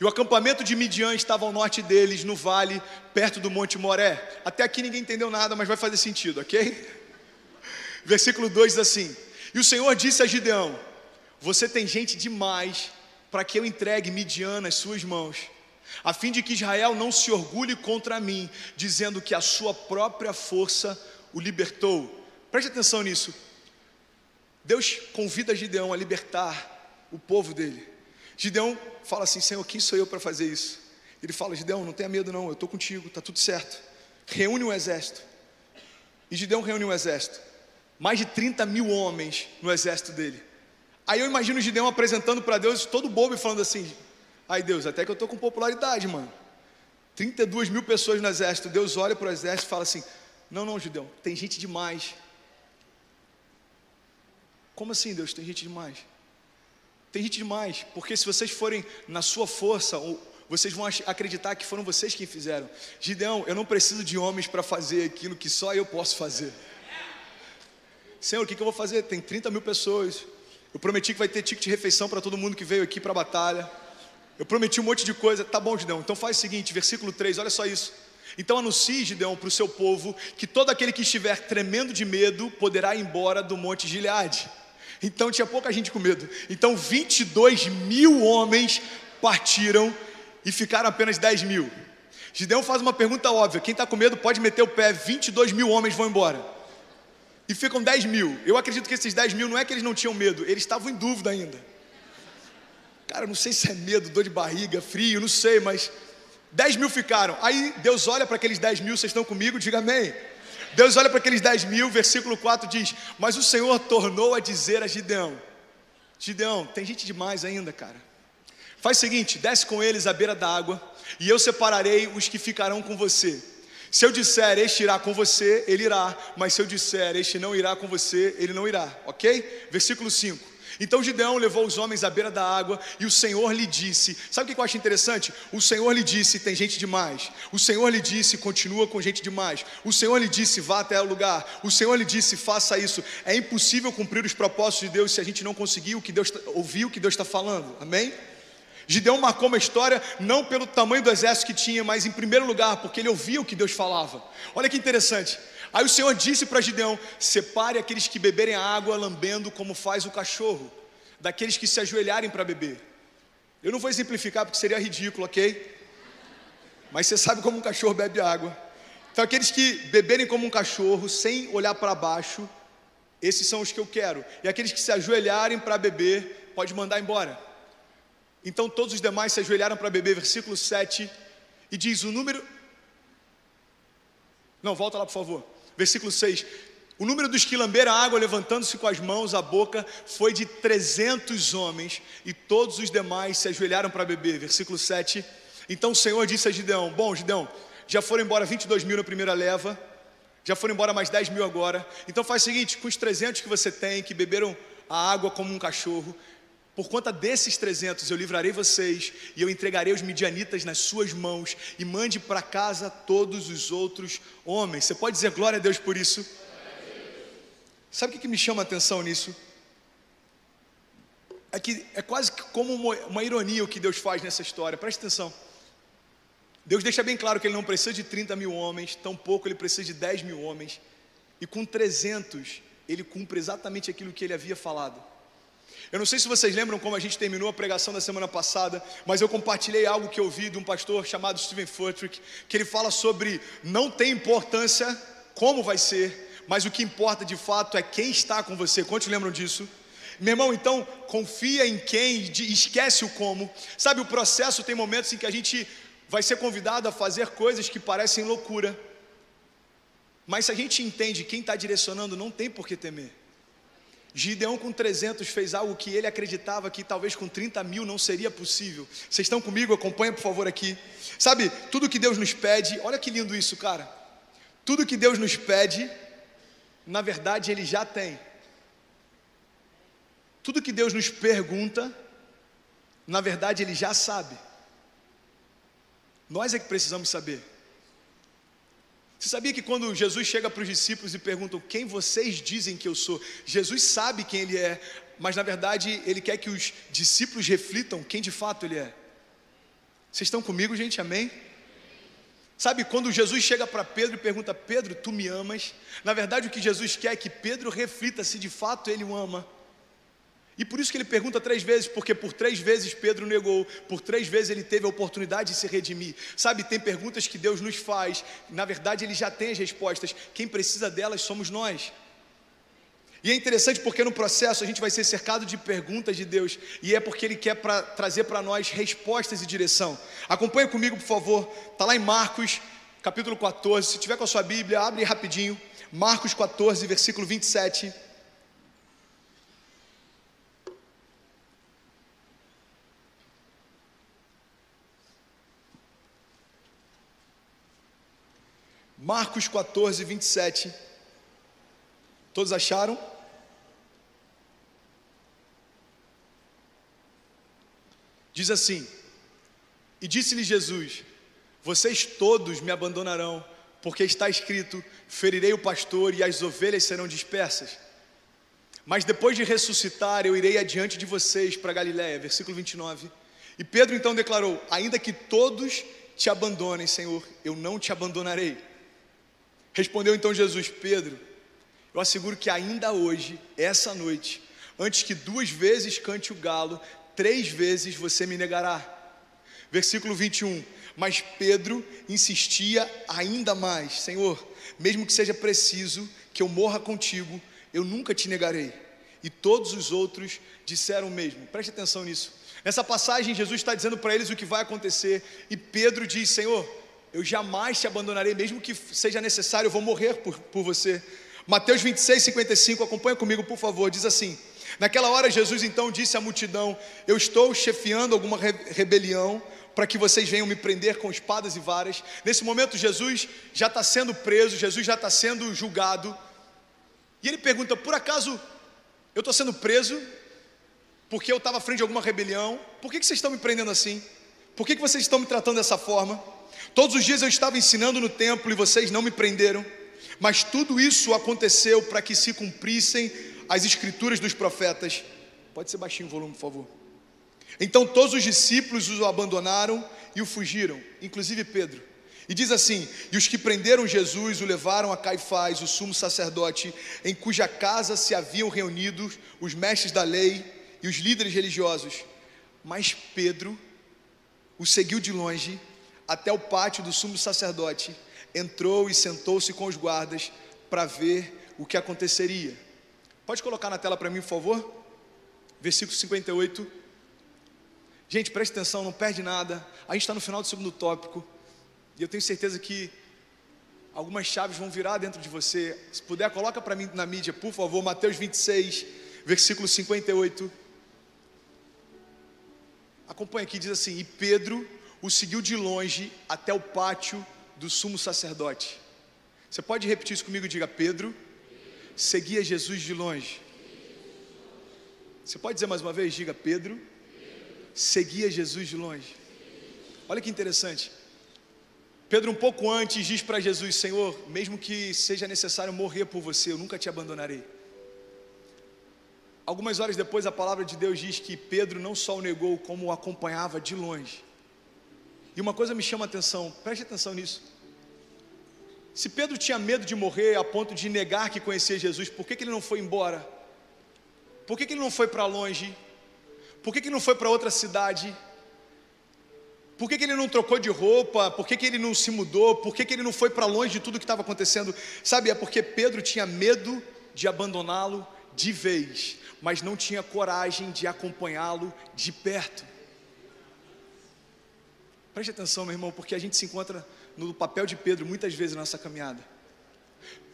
E o acampamento de Midian estava ao norte deles, no vale, perto do Monte Moré. Até aqui ninguém entendeu nada, mas vai fazer sentido, ok? Versículo 2 diz assim: E o Senhor disse a Gideão: Você tem gente demais para que eu entregue Midian nas suas mãos, a fim de que Israel não se orgulhe contra mim, dizendo que a sua própria força o libertou. Preste atenção nisso. Deus convida Gideão a libertar o povo dele. Gideão fala assim: Senhor, quem sou eu para fazer isso? Ele fala: Gideão, não tenha medo, não, eu estou contigo, está tudo certo. Reúne um exército. E Gideão reúne um exército. Mais de 30 mil homens no exército dele. Aí eu imagino Gideão apresentando para Deus, todo bobo, e falando assim: Ai Deus, até que eu estou com popularidade, mano. 32 mil pessoas no exército. Deus olha para o exército e fala assim: Não, não, Gideão, tem gente demais. Como assim, Deus? Tem gente demais? Tem gente demais, porque se vocês forem na sua força, vocês vão acreditar que foram vocês quem fizeram. Gideão, eu não preciso de homens para fazer aquilo que só eu posso fazer. Senhor, o que, que eu vou fazer? Tem 30 mil pessoas. Eu prometi que vai ter ticket de refeição para todo mundo que veio aqui para a batalha. Eu prometi um monte de coisa. Tá bom, Gideão. Então faz o seguinte, versículo 3, olha só isso. Então anuncie, Gideão, para o seu povo que todo aquele que estiver tremendo de medo poderá ir embora do monte Gileade. Então tinha pouca gente com medo. Então 22 mil homens partiram e ficaram apenas 10 mil. Gideão faz uma pergunta óbvia: quem está com medo pode meter o pé, 22 mil homens vão embora. E ficam 10 mil. Eu acredito que esses 10 mil não é que eles não tinham medo, eles estavam em dúvida ainda. Cara, não sei se é medo, dor de barriga, frio, não sei, mas 10 mil ficaram. Aí Deus olha para aqueles 10 mil, vocês estão comigo? Diga amém. Deus olha para aqueles 10 mil, versículo 4 diz: Mas o Senhor tornou a dizer a Gideão: Gideão, tem gente demais ainda, cara. Faz o seguinte: desce com eles à beira da água, e eu separarei os que ficarão com você. Se eu disser este irá com você, ele irá, mas se eu disser este não irá com você, ele não irá, ok? Versículo 5. Então Gideão levou os homens à beira da água e o Senhor lhe disse: Sabe o que eu acho interessante? O Senhor lhe disse: Tem gente demais. O Senhor lhe disse: Continua com gente demais. O Senhor lhe disse: Vá até o lugar. O Senhor lhe disse: Faça isso. É impossível cumprir os propósitos de Deus se a gente não conseguir o que Deus tá, ouvir o que Deus está falando. Amém? Gideão marcou uma história não pelo tamanho do exército que tinha, mas em primeiro lugar porque ele ouvia o que Deus falava. Olha que interessante. Aí o Senhor disse para Gideão: separe aqueles que beberem a água lambendo como faz o cachorro, daqueles que se ajoelharem para beber. Eu não vou exemplificar porque seria ridículo, ok? Mas você sabe como um cachorro bebe água. Então, aqueles que beberem como um cachorro, sem olhar para baixo, esses são os que eu quero. E aqueles que se ajoelharem para beber, pode mandar embora. Então, todos os demais se ajoelharam para beber, versículo 7, e diz o número. Não, volta lá, por favor. Versículo 6. O número dos que lamberam a água, levantando-se com as mãos à boca, foi de 300 homens, e todos os demais se ajoelharam para beber. Versículo 7. Então o Senhor disse a Gideão: Bom, Gideão, já foram embora 22 mil na primeira leva, já foram embora mais 10 mil agora. Então faz o seguinte: com os 300 que você tem, que beberam a água como um cachorro, por conta desses 300 eu livrarei vocês e eu entregarei os midianitas nas suas mãos e mande para casa todos os outros homens. Você pode dizer glória a Deus por isso? Sabe o que me chama a atenção nisso? É que é quase como uma, uma ironia o que Deus faz nessa história. Preste atenção. Deus deixa bem claro que Ele não precisa de 30 mil homens, tampouco Ele precisa de 10 mil homens. E com 300 Ele cumpre exatamente aquilo que Ele havia falado. Eu não sei se vocês lembram como a gente terminou a pregação da semana passada, mas eu compartilhei algo que eu vi de um pastor chamado Steven Furtick, que ele fala sobre não tem importância como vai ser, mas o que importa de fato é quem está com você. Quantos lembram disso? Meu irmão, então confia em quem, esquece o como. Sabe, o processo tem momentos em que a gente vai ser convidado a fazer coisas que parecem loucura. Mas se a gente entende quem está direcionando, não tem por que temer. Gideão com 300 fez algo que ele acreditava que talvez com 30 mil não seria possível. Vocês estão comigo? Acompanha por favor aqui. Sabe, tudo que Deus nos pede, olha que lindo isso, cara. Tudo que Deus nos pede, na verdade Ele já tem. Tudo que Deus nos pergunta, na verdade Ele já sabe. Nós é que precisamos saber. Você sabia que quando Jesus chega para os discípulos e perguntam quem vocês dizem que eu sou, Jesus sabe quem ele é, mas na verdade ele quer que os discípulos reflitam quem de fato ele é. Vocês estão comigo, gente? Amém? Sabe, quando Jesus chega para Pedro e pergunta: Pedro, tu me amas? Na verdade, o que Jesus quer é que Pedro reflita se de fato ele o ama. E por isso que ele pergunta três vezes, porque por três vezes Pedro negou, por três vezes ele teve a oportunidade de se redimir. Sabe, tem perguntas que Deus nos faz, na verdade ele já tem as respostas, quem precisa delas somos nós. E é interessante porque no processo a gente vai ser cercado de perguntas de Deus, e é porque Ele quer pra, trazer para nós respostas e direção. Acompanhe comigo, por favor, está lá em Marcos, capítulo 14. Se tiver com a sua Bíblia, abre rapidinho. Marcos 14, versículo 27. Marcos 14, 27. Todos acharam? Diz assim: E disse-lhe Jesus: Vocês todos me abandonarão, porque está escrito: Ferirei o pastor e as ovelhas serão dispersas. Mas depois de ressuscitar, eu irei adiante de vocês para Galiléia. Versículo 29. E Pedro então declarou: Ainda que todos te abandonem, Senhor, eu não te abandonarei. Respondeu então Jesus: Pedro, eu asseguro que ainda hoje, essa noite, antes que duas vezes cante o galo, três vezes você me negará. Versículo 21. Mas Pedro insistia ainda mais: Senhor, mesmo que seja preciso que eu morra contigo, eu nunca te negarei. E todos os outros disseram o mesmo. Preste atenção nisso. Nessa passagem, Jesus está dizendo para eles o que vai acontecer, e Pedro diz: Senhor, eu jamais te abandonarei, mesmo que seja necessário, eu vou morrer por, por você. Mateus 26, 55, acompanha comigo, por favor, diz assim: Naquela hora, Jesus então disse à multidão: Eu estou chefiando alguma rebelião para que vocês venham me prender com espadas e varas. Nesse momento, Jesus já está sendo preso, Jesus já está sendo julgado. E ele pergunta: Por acaso eu estou sendo preso porque eu estava à frente de alguma rebelião? Por que, que vocês estão me prendendo assim? Por que, que vocês estão me tratando dessa forma? Todos os dias eu estava ensinando no templo e vocês não me prenderam, mas tudo isso aconteceu para que se cumprissem as escrituras dos profetas. Pode ser baixinho o volume, por favor. Então todos os discípulos o abandonaram e o fugiram, inclusive Pedro. E diz assim: E os que prenderam Jesus o levaram a Caifás, o sumo sacerdote, em cuja casa se haviam reunido os mestres da lei e os líderes religiosos. Mas Pedro o seguiu de longe até o pátio do sumo sacerdote, entrou e sentou-se com os guardas para ver o que aconteceria. Pode colocar na tela para mim, por favor? Versículo 58. Gente, preste atenção, não perde nada. A gente está no final do segundo tópico. E eu tenho certeza que algumas chaves vão virar dentro de você. Se puder, coloca para mim na mídia, por favor, Mateus 26, versículo 58. Acompanha aqui, diz assim: E Pedro o seguiu de longe até o pátio do sumo sacerdote. Você pode repetir isso comigo? Diga: Pedro seguia Jesus de longe. Você pode dizer mais uma vez? Diga: Pedro seguia Jesus de longe. Olha que interessante. Pedro, um pouco antes, diz para Jesus: Senhor, mesmo que seja necessário morrer por você, eu nunca te abandonarei. Algumas horas depois, a palavra de Deus diz que Pedro não só o negou, como o acompanhava de longe. E uma coisa me chama a atenção, preste atenção nisso. Se Pedro tinha medo de morrer a ponto de negar que conhecia Jesus, por que, que ele não foi embora? Por que, que ele não foi para longe? Por que, que ele não foi para outra cidade? Por que, que, ele não trocou de roupa? Por que, que ele não se mudou? Por que, que ele não foi para longe de tudo que estava acontecendo? Sabe, é porque Pedro tinha medo de abandoná-lo de vez, mas não tinha coragem de acompanhá-lo de perto. Preste atenção, meu irmão, porque a gente se encontra no papel de Pedro muitas vezes na nossa caminhada.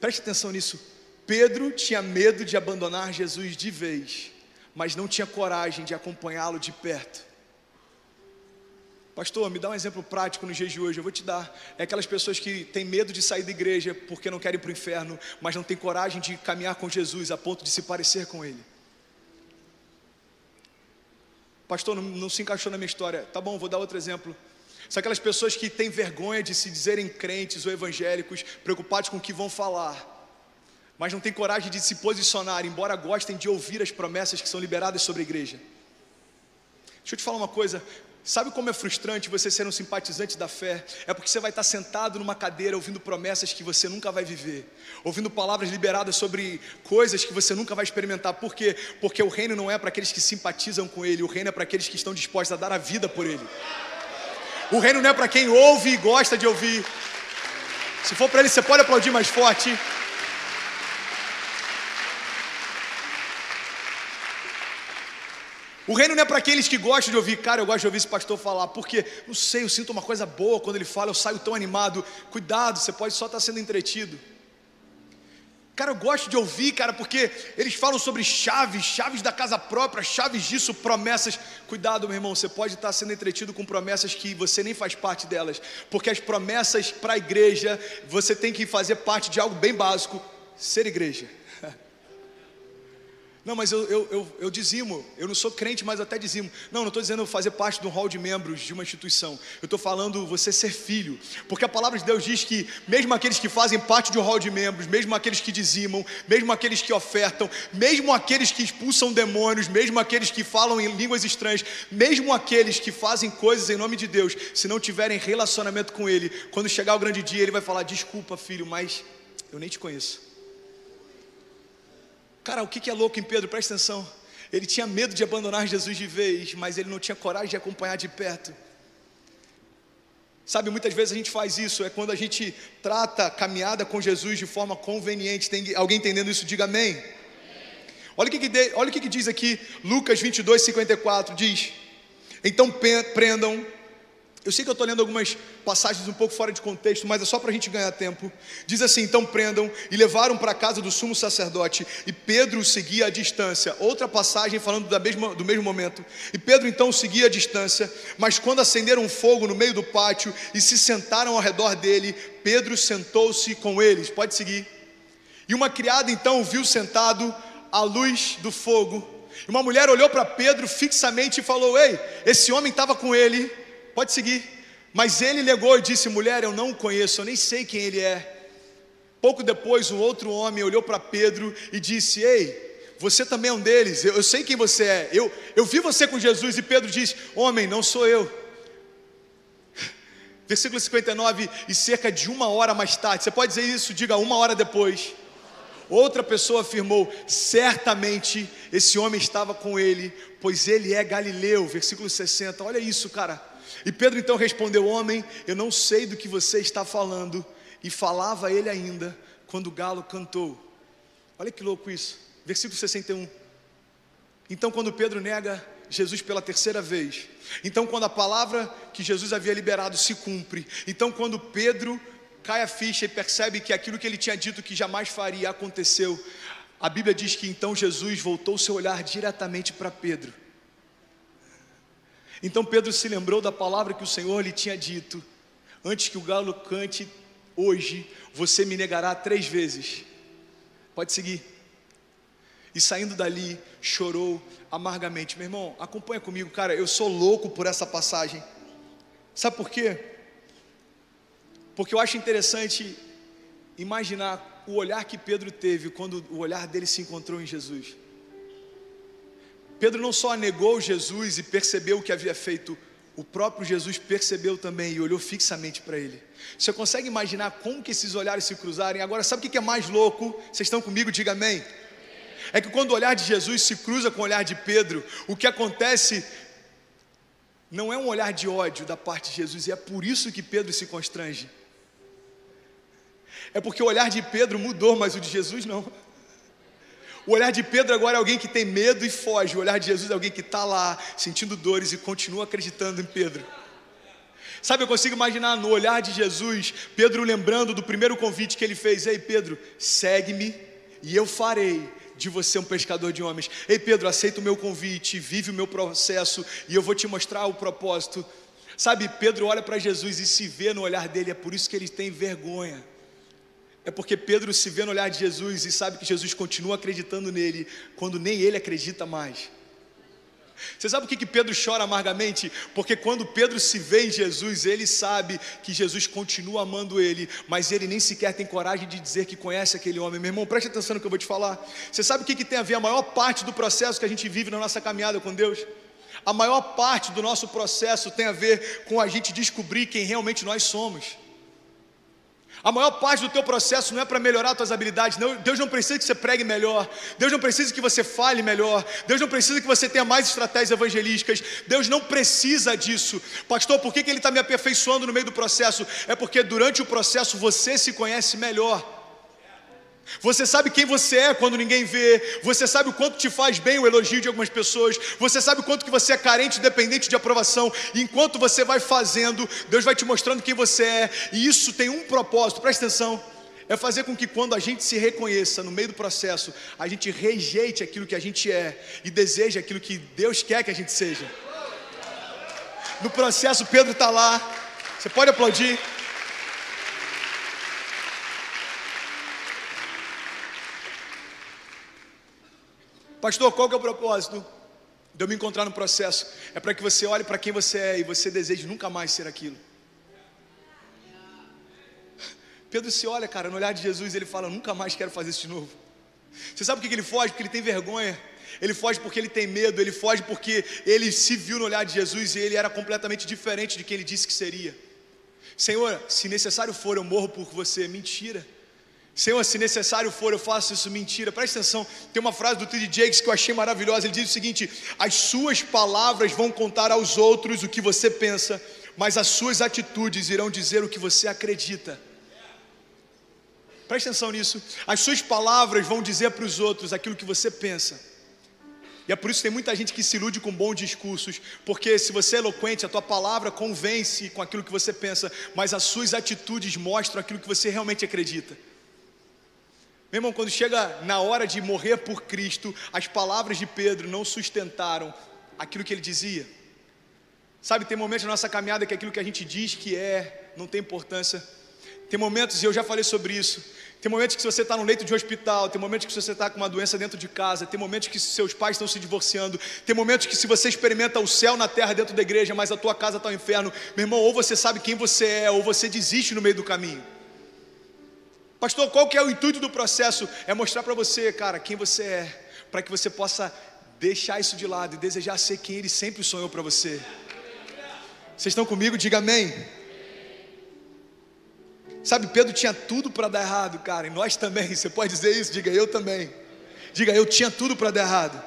Preste atenção nisso. Pedro tinha medo de abandonar Jesus de vez, mas não tinha coragem de acompanhá-lo de perto. Pastor, me dá um exemplo prático nos dias de hoje. Eu vou te dar. É aquelas pessoas que têm medo de sair da igreja porque não querem ir para o inferno, mas não têm coragem de caminhar com Jesus a ponto de se parecer com Ele. Pastor, não, não se encaixou na minha história. Tá bom, vou dar outro exemplo. São aquelas pessoas que têm vergonha de se dizerem crentes ou evangélicos, preocupados com o que vão falar, mas não têm coragem de se posicionar, embora gostem de ouvir as promessas que são liberadas sobre a igreja. Deixa eu te falar uma coisa: Sabe como é frustrante você ser um simpatizante da fé? É porque você vai estar sentado numa cadeira ouvindo promessas que você nunca vai viver, ouvindo palavras liberadas sobre coisas que você nunca vai experimentar. Por quê? Porque o reino não é para aqueles que simpatizam com ele, o reino é para aqueles que estão dispostos a dar a vida por ele. O reino não é para quem ouve e gosta de ouvir. Se for para ele, você pode aplaudir mais forte. O reino não é para aqueles que gostam de ouvir, cara, eu gosto de ouvir esse pastor falar, porque, não sei, eu sinto uma coisa boa quando ele fala, eu saio tão animado. Cuidado, você pode só estar sendo entretido. Cara, eu gosto de ouvir, cara, porque eles falam sobre chaves, chaves da casa própria, chaves disso, promessas. Cuidado, meu irmão, você pode estar sendo entretido com promessas que você nem faz parte delas, porque as promessas para a igreja, você tem que fazer parte de algo bem básico: ser igreja. Não, mas eu, eu, eu, eu, dizimo, eu não sou crente, mas até dizimo. Não, não estou dizendo fazer parte de um hall de membros de uma instituição. Eu estou falando você ser filho. Porque a palavra de Deus diz que, mesmo aqueles que fazem parte de um hall de membros, mesmo aqueles que dizimam, mesmo aqueles que ofertam, mesmo aqueles que expulsam demônios, mesmo aqueles que falam em línguas estranhas, mesmo aqueles que fazem coisas em nome de Deus, se não tiverem relacionamento com Ele, quando chegar o grande dia, Ele vai falar: Desculpa, filho, mas eu nem te conheço. Cara, o que é louco em Pedro? Presta atenção. Ele tinha medo de abandonar Jesus de vez, mas ele não tinha coragem de acompanhar de perto. Sabe, muitas vezes a gente faz isso, é quando a gente trata a caminhada com Jesus de forma conveniente. Tem alguém entendendo isso? Diga amém. Olha o que, que, olha o que, que diz aqui, Lucas 22, 54, diz: Então prendam eu sei que eu estou lendo algumas passagens um pouco fora de contexto, mas é só para a gente ganhar tempo. Diz assim: então prendam e levaram para a casa do sumo sacerdote, e Pedro seguia à distância. Outra passagem falando da mesma, do mesmo momento. E Pedro então seguia à distância, mas quando acenderam um fogo no meio do pátio e se sentaram ao redor dele, Pedro sentou-se com eles. Pode seguir. E uma criada então o viu sentado à luz do fogo. E uma mulher olhou para Pedro fixamente e falou: Ei, esse homem estava com ele Pode seguir. Mas ele negou e disse: Mulher, eu não o conheço, eu nem sei quem ele é. Pouco depois, um outro homem olhou para Pedro e disse: Ei, você também é um deles, eu, eu sei quem você é. Eu, eu vi você com Jesus. E Pedro disse: Homem, não sou eu. Versículo 59, e cerca de uma hora mais tarde, você pode dizer isso, diga uma hora depois. Outra pessoa afirmou: certamente esse homem estava com ele, pois ele é Galileu. Versículo 60, olha isso, cara. E Pedro então respondeu: Homem, eu não sei do que você está falando. E falava ele ainda quando o galo cantou. Olha que louco isso. Versículo 61. Então, quando Pedro nega Jesus pela terceira vez, então, quando a palavra que Jesus havia liberado se cumpre, então, quando Pedro cai a ficha e percebe que aquilo que ele tinha dito que jamais faria aconteceu, a Bíblia diz que então Jesus voltou seu olhar diretamente para Pedro então Pedro se lembrou da palavra que o Senhor lhe tinha dito: Antes que o galo cante, hoje você me negará três vezes. Pode seguir. E saindo dali, chorou amargamente. Meu irmão, acompanha comigo, cara. Eu sou louco por essa passagem. Sabe por quê? Porque eu acho interessante imaginar o olhar que Pedro teve quando o olhar dele se encontrou em Jesus. Pedro não só negou Jesus e percebeu o que havia feito, o próprio Jesus percebeu também e olhou fixamente para ele. Você consegue imaginar como que esses olhares se cruzarem? Agora, sabe o que é mais louco? Vocês estão comigo? Diga amém. É que quando o olhar de Jesus se cruza com o olhar de Pedro, o que acontece não é um olhar de ódio da parte de Jesus, e é por isso que Pedro se constrange. É porque o olhar de Pedro mudou, mas o de Jesus não. O olhar de Pedro agora é alguém que tem medo e foge. O olhar de Jesus é alguém que está lá, sentindo dores e continua acreditando em Pedro. Sabe, eu consigo imaginar no olhar de Jesus, Pedro lembrando do primeiro convite que ele fez: Ei, Pedro, segue-me e eu farei de você um pescador de homens. Ei, Pedro, aceita o meu convite, vive o meu processo e eu vou te mostrar o propósito. Sabe, Pedro olha para Jesus e se vê no olhar dele, é por isso que ele tem vergonha. É porque Pedro se vê no olhar de Jesus e sabe que Jesus continua acreditando nele quando nem ele acredita mais. Você sabe por que Pedro chora amargamente? Porque quando Pedro se vê em Jesus, ele sabe que Jesus continua amando ele, mas ele nem sequer tem coragem de dizer que conhece aquele homem. Meu irmão, preste atenção no que eu vou te falar. Você sabe o que tem a ver a maior parte do processo que a gente vive na nossa caminhada com Deus? A maior parte do nosso processo tem a ver com a gente descobrir quem realmente nós somos. A maior parte do teu processo não é para melhorar tuas habilidades, não. Deus não precisa que você pregue melhor, Deus não precisa que você fale melhor, Deus não precisa que você tenha mais estratégias evangelísticas, Deus não precisa disso. Pastor, por que, que Ele está me aperfeiçoando no meio do processo? É porque durante o processo você se conhece melhor. Você sabe quem você é quando ninguém vê. Você sabe o quanto te faz bem o elogio de algumas pessoas. Você sabe o quanto que você é carente, dependente de aprovação. E enquanto você vai fazendo, Deus vai te mostrando quem você é. E isso tem um propósito. Presta atenção. É fazer com que quando a gente se reconheça no meio do processo, a gente rejeite aquilo que a gente é e deseje aquilo que Deus quer que a gente seja. No processo, Pedro está lá. Você pode aplaudir. Pastor, qual que é o propósito de eu me encontrar no processo? É para que você olhe para quem você é e você deseje nunca mais ser aquilo. Pedro se olha, cara, no olhar de Jesus, ele fala: Nunca mais quero fazer isso de novo. Você sabe por que ele foge? Porque ele tem vergonha. Ele foge porque ele tem medo. Ele foge porque ele se viu no olhar de Jesus e ele era completamente diferente de quem ele disse que seria. Senhor, se necessário for, eu morro por você. Mentira. Senhor, se necessário for, eu faço isso. Mentira, presta atenção. Tem uma frase do T.D. Jakes que eu achei maravilhosa. Ele diz o seguinte: As suas palavras vão contar aos outros o que você pensa, mas as suas atitudes irão dizer o que você acredita. Presta atenção nisso. As suas palavras vão dizer para os outros aquilo que você pensa. E é por isso que tem muita gente que se ilude com bons discursos, porque se você é eloquente, a tua palavra convence com aquilo que você pensa, mas as suas atitudes mostram aquilo que você realmente acredita. Meu irmão, quando chega na hora de morrer por Cristo, as palavras de Pedro não sustentaram aquilo que ele dizia. Sabe, tem momentos na nossa caminhada que aquilo que a gente diz que é não tem importância. Tem momentos, e eu já falei sobre isso, tem momentos que você está no leito de um hospital, tem momentos que você está com uma doença dentro de casa, tem momentos que seus pais estão se divorciando, tem momentos que se você experimenta o céu na terra dentro da igreja, mas a tua casa está o inferno, meu irmão, ou você sabe quem você é, ou você desiste no meio do caminho. Pastor, qual que é o intuito do processo? É mostrar para você, cara, quem você é, para que você possa deixar isso de lado e desejar ser quem ele sempre sonhou para você. Vocês estão comigo? Diga amém. Sabe, Pedro tinha tudo para dar errado, cara, e nós também. Você pode dizer isso? Diga eu também. Diga eu tinha tudo para dar errado.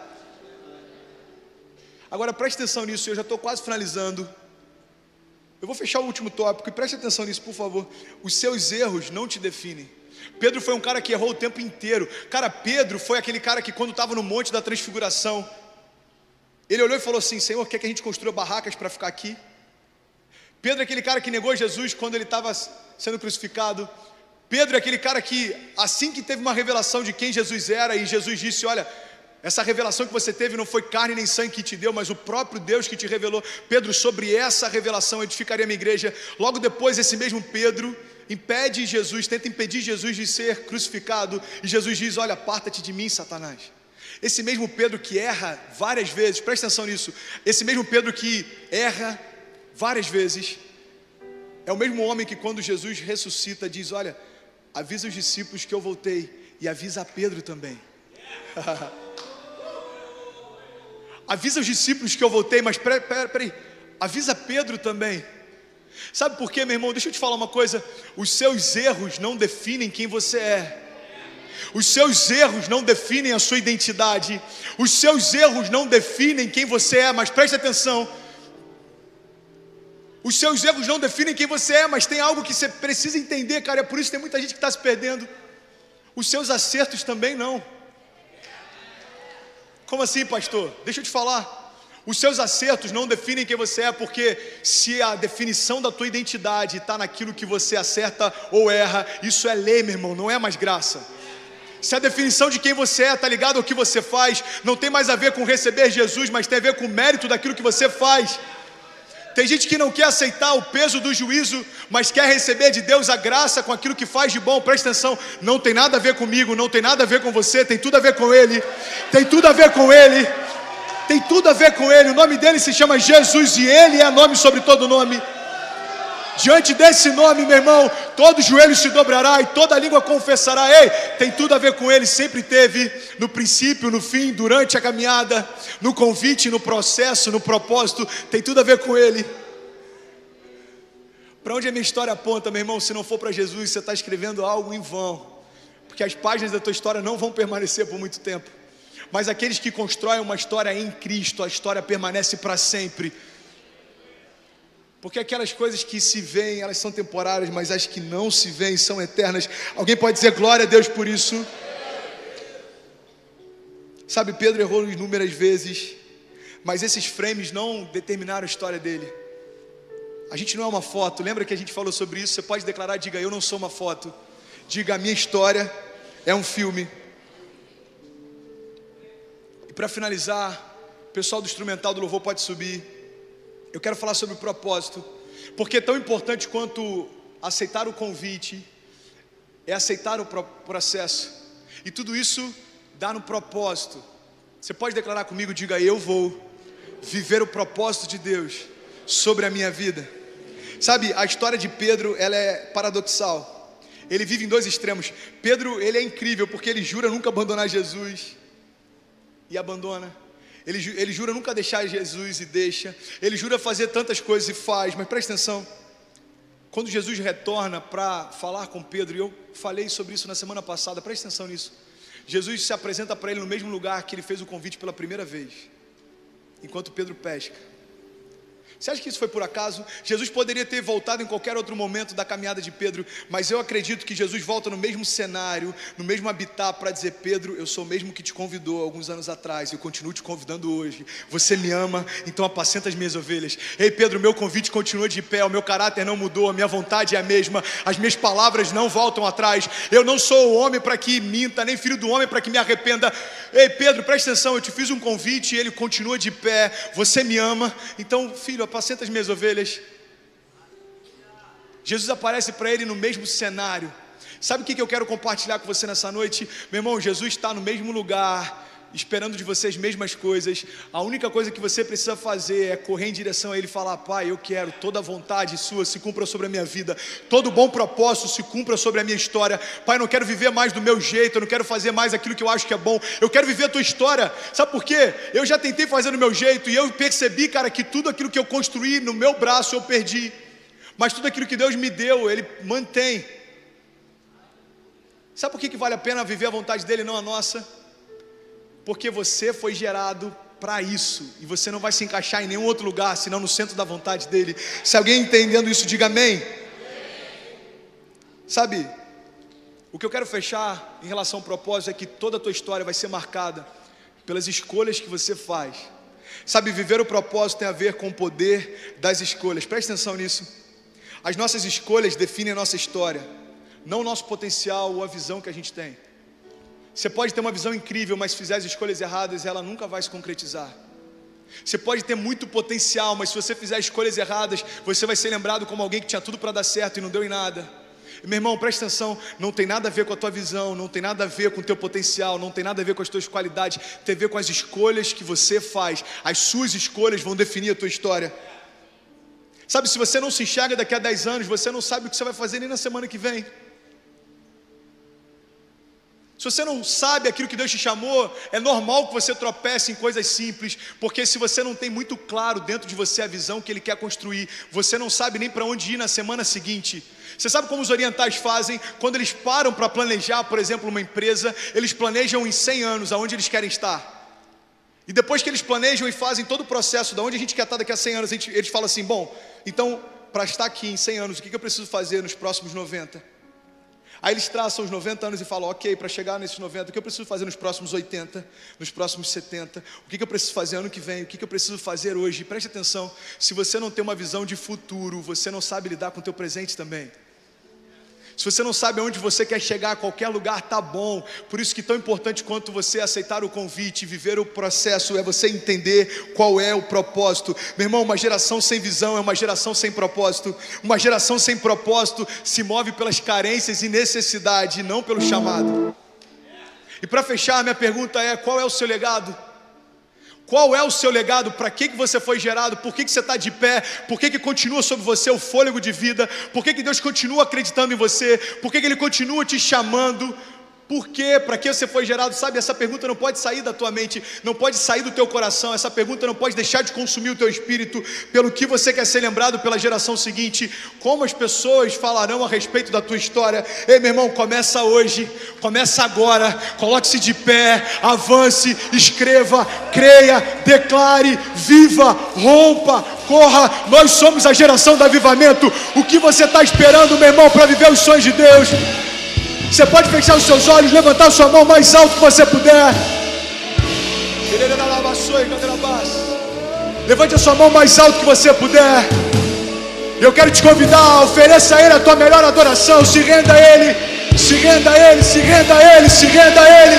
Agora preste atenção nisso, eu já estou quase finalizando. Eu vou fechar o último tópico e preste atenção nisso, por favor. Os seus erros não te definem. Pedro foi um cara que errou o tempo inteiro. Cara, Pedro foi aquele cara que, quando estava no Monte da Transfiguração, ele olhou e falou assim: Senhor, quer que a gente construa barracas para ficar aqui? Pedro é aquele cara que negou Jesus quando ele estava sendo crucificado. Pedro é aquele cara que, assim que teve uma revelação de quem Jesus era, e Jesus disse: Olha, essa revelação que você teve não foi carne nem sangue que te deu, mas o próprio Deus que te revelou. Pedro, sobre essa revelação edificaria minha igreja. Logo depois, esse mesmo Pedro impede Jesus, tenta impedir Jesus de ser crucificado, e Jesus diz: Olha, aparta-te de mim, Satanás. Esse mesmo Pedro que erra várias vezes, presta atenção nisso, esse mesmo Pedro que erra várias vezes, é o mesmo homem que, quando Jesus ressuscita, diz: Olha, avisa os discípulos que eu voltei, e avisa a Pedro também. avisa os discípulos que eu voltei, mas peraí, peraí, peraí, avisa Pedro também. Sabe por quê, meu irmão? Deixa eu te falar uma coisa: os seus erros não definem quem você é. Os seus erros não definem a sua identidade. Os seus erros não definem quem você é, mas preste atenção. Os seus erros não definem quem você é, mas tem algo que você precisa entender, cara. É por isso que tem muita gente que está se perdendo. Os seus acertos também não. Como assim, pastor? Deixa eu te falar. Os seus acertos não definem quem você é, porque se a definição da tua identidade está naquilo que você acerta ou erra, isso é lei, meu irmão, não é mais graça. Se a definição de quem você é está ligado ao que você faz, não tem mais a ver com receber Jesus, mas tem a ver com o mérito daquilo que você faz. Tem gente que não quer aceitar o peso do juízo, mas quer receber de Deus a graça com aquilo que faz de bom. Presta atenção, não tem nada a ver comigo, não tem nada a ver com você, tem tudo a ver com Ele. Tem tudo a ver com Ele tem tudo a ver com Ele. O nome dele se chama Jesus e Ele é nome sobre todo nome. Diante desse nome, meu irmão, todo joelho se dobrará e toda língua confessará. Ei, tem tudo a ver com Ele, sempre teve, no princípio, no fim, durante a caminhada, no convite, no processo, no propósito, tem tudo a ver com Ele. Para onde a minha história aponta, meu irmão? Se não for para Jesus, você está escrevendo algo em vão, porque as páginas da tua história não vão permanecer por muito tempo. Mas aqueles que constroem uma história em Cristo, a história permanece para sempre. Porque aquelas coisas que se veem, elas são temporárias, mas as que não se veem são eternas. Alguém pode dizer glória a Deus por isso? Sabe, Pedro errou inúmeras vezes, mas esses frames não determinaram a história dele. A gente não é uma foto, lembra que a gente falou sobre isso? Você pode declarar, diga, eu não sou uma foto. Diga, a minha história é um filme. Para finalizar, o pessoal do instrumental do louvor pode subir. Eu quero falar sobre o propósito, porque é tão importante quanto aceitar o convite, é aceitar o processo, e tudo isso dá no propósito. Você pode declarar comigo, diga eu vou viver o propósito de Deus sobre a minha vida. Sabe, a história de Pedro, ela é paradoxal. Ele vive em dois extremos. Pedro, ele é incrível porque ele jura nunca abandonar Jesus e abandona. Ele, ele jura nunca deixar Jesus e deixa. Ele jura fazer tantas coisas e faz. Mas presta atenção. Quando Jesus retorna para falar com Pedro, e eu falei sobre isso na semana passada, presta atenção nisso. Jesus se apresenta para ele no mesmo lugar que ele fez o convite pela primeira vez, enquanto Pedro pesca. Você acha que isso foi por acaso? Jesus poderia ter voltado em qualquer outro momento da caminhada de Pedro, mas eu acredito que Jesus volta no mesmo cenário, no mesmo habitat, para dizer: Pedro, eu sou o mesmo que te convidou alguns anos atrás, eu continuo te convidando hoje. Você me ama, então apacenta as minhas ovelhas. Ei, Pedro, meu convite continua de pé, o meu caráter não mudou, a minha vontade é a mesma, as minhas palavras não voltam atrás. Eu não sou o homem para que minta, nem filho do homem para que me arrependa. Ei, Pedro, presta atenção, eu te fiz um convite e ele continua de pé. Você me ama, então, filho, apacenta as minhas ovelhas. Jesus aparece para ele no mesmo cenário. Sabe o que eu quero compartilhar com você nessa noite? Meu irmão, Jesus está no mesmo lugar, esperando de você as mesmas coisas. A única coisa que você precisa fazer é correr em direção a Ele e falar: Pai, eu quero toda a vontade Sua se cumpra sobre a minha vida, todo bom propósito se cumpra sobre a minha história. Pai, eu não quero viver mais do meu jeito, eu não quero fazer mais aquilo que eu acho que é bom, eu quero viver a Tua história. Sabe por quê? Eu já tentei fazer do meu jeito e eu percebi, cara, que tudo aquilo que eu construí no meu braço eu perdi, mas tudo aquilo que Deus me deu, Ele mantém. Sabe por que, que vale a pena viver a vontade dEle e não a nossa? Porque você foi gerado para isso e você não vai se encaixar em nenhum outro lugar senão no centro da vontade dele. Se alguém entendendo isso, diga amém. Sabe, o que eu quero fechar em relação ao propósito é que toda a tua história vai ser marcada pelas escolhas que você faz. Sabe, viver o propósito tem a ver com o poder das escolhas. Preste atenção nisso. As nossas escolhas definem a nossa história, não o nosso potencial ou a visão que a gente tem. Você pode ter uma visão incrível, mas fizer as escolhas erradas, ela nunca vai se concretizar. Você pode ter muito potencial, mas se você fizer escolhas erradas, você vai ser lembrado como alguém que tinha tudo para dar certo e não deu em nada. Meu irmão, presta atenção, não tem nada a ver com a tua visão, não tem nada a ver com o teu potencial, não tem nada a ver com as tuas qualidades, tem a ver com as escolhas que você faz. As suas escolhas vão definir a tua história. Sabe, se você não se enxerga daqui a 10 anos, você não sabe o que você vai fazer nem na semana que vem. Se você não sabe aquilo que Deus te chamou, é normal que você tropece em coisas simples, porque se você não tem muito claro dentro de você a visão que Ele quer construir, você não sabe nem para onde ir na semana seguinte. Você sabe como os orientais fazem? Quando eles param para planejar, por exemplo, uma empresa, eles planejam em 100 anos aonde eles querem estar. E depois que eles planejam e fazem todo o processo de onde a gente quer estar daqui a 100 anos, eles falam assim: bom, então, para estar aqui em 100 anos, o que eu preciso fazer nos próximos 90? Aí eles traçam os 90 anos e falam: ok, para chegar nesses 90, o que eu preciso fazer nos próximos 80, nos próximos 70? O que eu preciso fazer ano que vem? O que eu preciso fazer hoje? Preste atenção: se você não tem uma visão de futuro, você não sabe lidar com o teu presente também. Se você não sabe aonde você quer chegar, qualquer lugar tá bom. Por isso que tão importante quanto você aceitar o convite, viver o processo, é você entender qual é o propósito. Meu irmão, uma geração sem visão é uma geração sem propósito. Uma geração sem propósito se move pelas carências e necessidade, não pelo chamado. E para fechar, minha pergunta é: qual é o seu legado? Qual é o seu legado? Para que, que você foi gerado? Por que, que você está de pé? Por que, que continua sobre você o fôlego de vida? Por que, que Deus continua acreditando em você? Por que, que Ele continua te chamando? Por quê? Para que você foi gerado? Sabe, essa pergunta não pode sair da tua mente, não pode sair do teu coração, essa pergunta não pode deixar de consumir o teu espírito, pelo que você quer ser lembrado pela geração seguinte, como as pessoas falarão a respeito da tua história. Ei, meu irmão, começa hoje, começa agora, coloque-se de pé, avance, escreva, creia, declare, viva, rompa, corra. Nós somos a geração do avivamento. O que você está esperando, meu irmão, para viver os sonhos de Deus? Você pode fechar os seus olhos, levantar a sua mão mais alto que você puder. Levante a sua mão mais alto que você puder. Eu quero te convidar, ofereça a Ele a tua melhor adoração. Se renda a Ele, se renda a Ele, se renda a Ele, se renda a Ele.